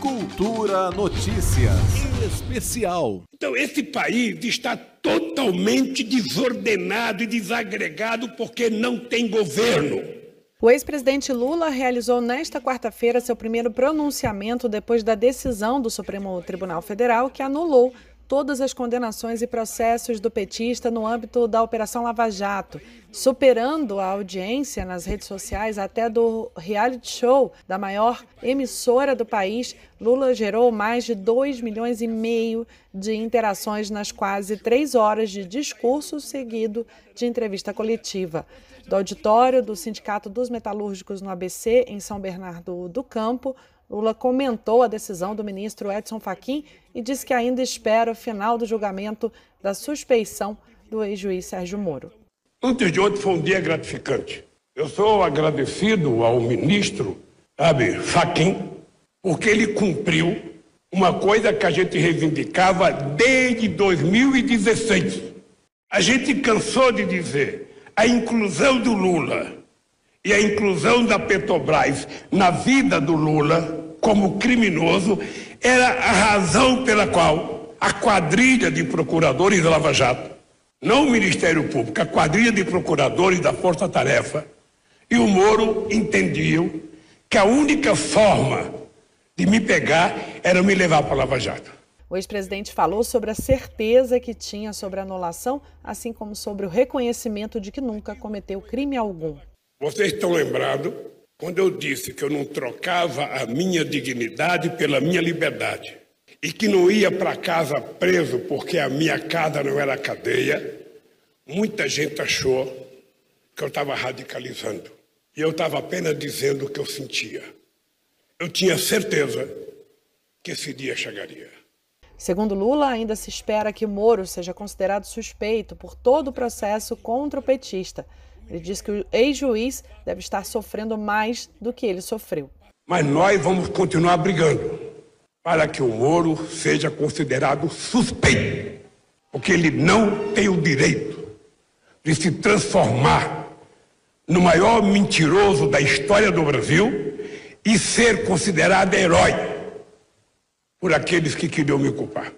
Cultura Notícias Especial. Então, esse país está totalmente desordenado e desagregado porque não tem governo. O ex-presidente Lula realizou nesta quarta-feira seu primeiro pronunciamento depois da decisão do Supremo Tribunal Federal que anulou todas as condenações e processos do petista no âmbito da Operação Lava Jato, superando a audiência nas redes sociais até do reality show da maior emissora do país. Lula gerou mais de 2 milhões e meio de interações nas quase três horas de discurso seguido de entrevista coletiva. Do auditório do Sindicato dos Metalúrgicos no ABC, em São Bernardo do Campo, Lula comentou a decisão do ministro Edson Fachin e disse que ainda espera o final do julgamento da suspeição do ex-juiz Sérgio Moro. Antes de ontem foi um dia gratificante. Eu sou agradecido ao ministro, sabe, Fachin, porque ele cumpriu uma coisa que a gente reivindicava desde 2016. A gente cansou de dizer a inclusão do Lula e a inclusão da Petrobras na vida do Lula como criminoso era a razão pela qual a quadrilha de procuradores da Lava Jato, não o Ministério Público, a quadrilha de procuradores da Força Tarefa e o Moro entendiam que a única forma de me pegar era me levar para a Lava Jato. O ex-presidente falou sobre a certeza que tinha sobre a anulação, assim como sobre o reconhecimento de que nunca cometeu crime algum. Vocês estão lembrados quando eu disse que eu não trocava a minha dignidade pela minha liberdade e que não ia para casa preso porque a minha casa não era cadeia, muita gente achou que eu estava radicalizando. E eu estava apenas dizendo o que eu sentia. Eu tinha certeza que esse dia chegaria. Segundo Lula, ainda se espera que Moro seja considerado suspeito por todo o processo contra o petista. Ele diz que o ex-juiz deve estar sofrendo mais do que ele sofreu. Mas nós vamos continuar brigando para que o Moro seja considerado suspeito, porque ele não tem o direito de se transformar no maior mentiroso da história do Brasil e ser considerado herói por aqueles que queriam me culpar.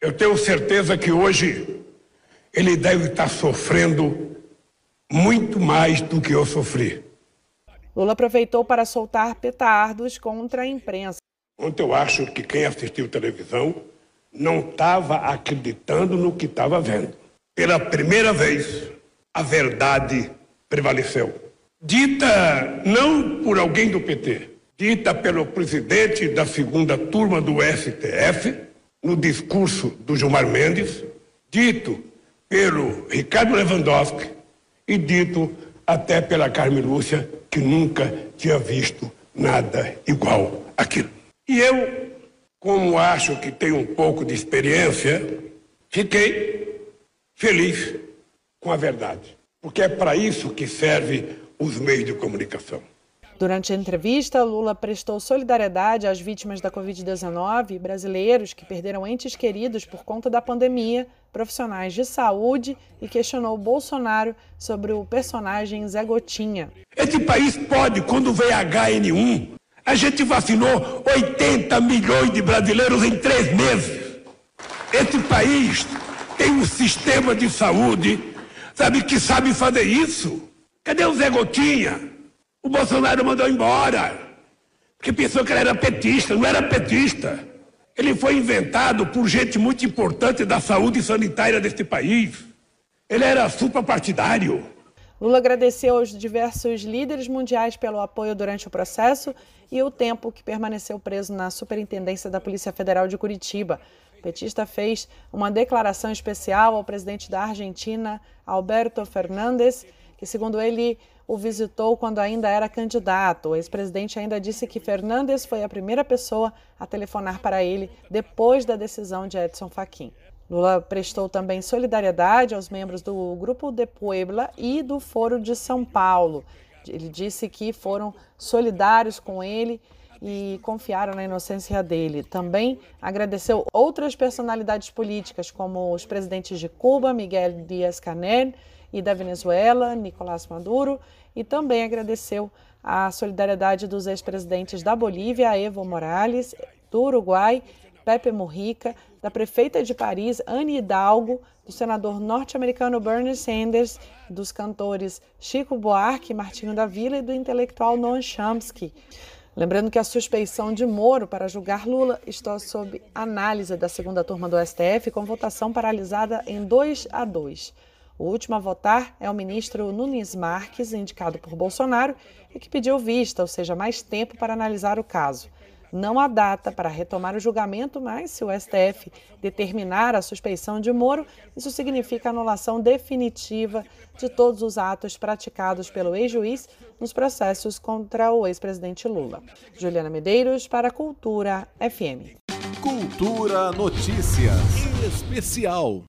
Eu tenho certeza que hoje ele deve estar sofrendo muito mais do que eu sofri. Lula aproveitou para soltar petardos contra a imprensa. Ontem eu acho que quem assistiu televisão não estava acreditando no que estava vendo. Pela primeira vez, a verdade prevaleceu. Dita não por alguém do PT, dita pelo presidente da segunda turma do STF, no discurso do Gilmar Mendes, dito pelo Ricardo Lewandowski, e dito até pela Carmen Lúcia, que nunca tinha visto nada igual aquilo. E eu, como acho que tenho um pouco de experiência, fiquei feliz com a verdade, porque é para isso que serve os meios de comunicação. Durante a entrevista, Lula prestou solidariedade às vítimas da Covid-19, brasileiros que perderam entes queridos por conta da pandemia, profissionais de saúde e questionou Bolsonaro sobre o personagem Zé Gotinha. Esse país pode, quando veio HN1, a gente vacinou 80 milhões de brasileiros em três meses. Esse país tem um sistema de saúde, sabe, que sabe fazer isso. Cadê o Zé Gotinha? O Bolsonaro mandou embora, porque pensou que ele era petista, não era petista. Ele foi inventado por gente muito importante da saúde sanitária deste país. Ele era suprapartidário. Lula agradeceu aos diversos líderes mundiais pelo apoio durante o processo e o tempo que permaneceu preso na Superintendência da Polícia Federal de Curitiba. O petista fez uma declaração especial ao presidente da Argentina, Alberto Fernandes, que, segundo ele, o visitou quando ainda era candidato. O ex-presidente ainda disse que Fernandes foi a primeira pessoa a telefonar para ele depois da decisão de Edson Fachin. Lula prestou também solidariedade aos membros do Grupo de Puebla e do Foro de São Paulo. Ele disse que foram solidários com ele e confiaram na inocência dele. Também agradeceu outras personalidades políticas, como os presidentes de Cuba, Miguel Díaz-Canel, e da Venezuela, Nicolás Maduro, e também agradeceu a solidariedade dos ex-presidentes da Bolívia, Evo Morales, do Uruguai, Pepe Mujica, da prefeita de Paris, Anne Hidalgo, do senador norte-americano Bernie Sanders, dos cantores Chico Buarque, Martinho da Vila e do intelectual Noam Chomsky. Lembrando que a suspeição de Moro para julgar Lula está sob análise da segunda turma do STF, com votação paralisada em 2 a 2. O último a votar é o ministro Nunes Marques, indicado por Bolsonaro, e que pediu vista, ou seja, mais tempo para analisar o caso. Não há data para retomar o julgamento, mas se o STF determinar a suspeição de Moro, isso significa anulação definitiva de todos os atos praticados pelo ex-juiz nos processos contra o ex-presidente Lula. Juliana Medeiros para Cultura FM. Cultura Notícias Especial.